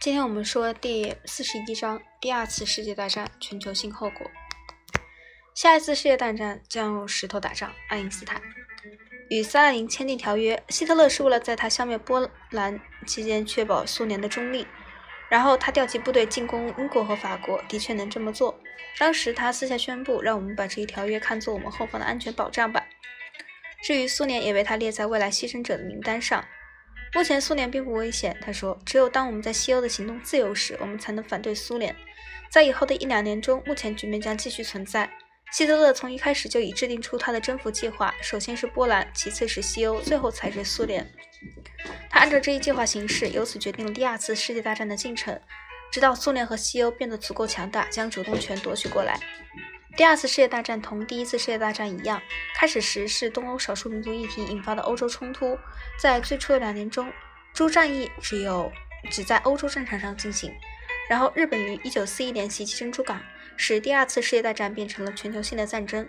今天我们说第四十一章：第二次世界大战全球性后果。下一次世界大战将用石头打仗。爱因斯坦与斯大林签订条约，希特勒是为了在他消灭波兰期间确保苏联的中立。然后他调集部队进攻英国和法国，的确能这么做。当时他私下宣布，让我们把这一条约看作我们后方的安全保障吧。至于苏联，也被他列在未来牺牲者的名单上。目前苏联并不危险，他说。只有当我们在西欧的行动自由时，我们才能反对苏联。在以后的一两年中，目前局面将继续存在。希特勒从一开始就已制定出他的征服计划，首先是波兰，其次是西欧，最后才是苏联。他按照这一计划行事，由此决定了第二次世界大战的进程，直到苏联和西欧变得足够强大，将主动权夺取过来。第二次世界大战同第一次世界大战一样，开始时是东欧少数民族议题引发的欧洲冲突。在最初的两年中，诸战役只有只在欧洲战场上进行。然后，日本于1941年袭击珍珠港，使第二次世界大战变成了全球性的战争。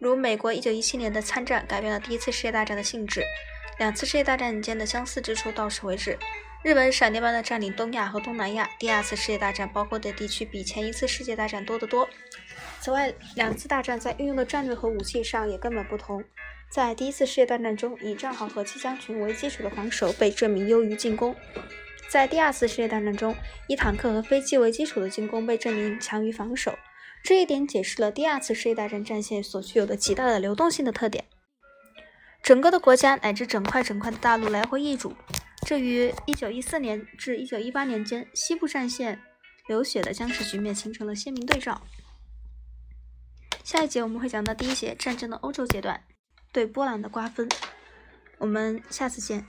如美国1917年的参战改变了第一次世界大战的性质。两次世界大战间的相似之处到此为止。日本闪电般的占领东亚和东南亚。第二次世界大战包括的地区比前一次世界大战多得多。此外，两次大战在运用的战略和武器上也根本不同。在第一次世界大战中，以战壕和机枪群为基础的防守被证明优于进攻；在第二次世界大战中，以坦克和飞机为基础的进攻被证明强于防守。这一点解释了第二次世界大战战线所具有的极大的流动性的特点。整个的国家乃至整块整块的大陆来回易主，这与1914年至1918年间西部战线流血的僵持局面形成了鲜明对照。下一节我们会讲到第一节战争的欧洲阶段对波兰的瓜分，我们下次见。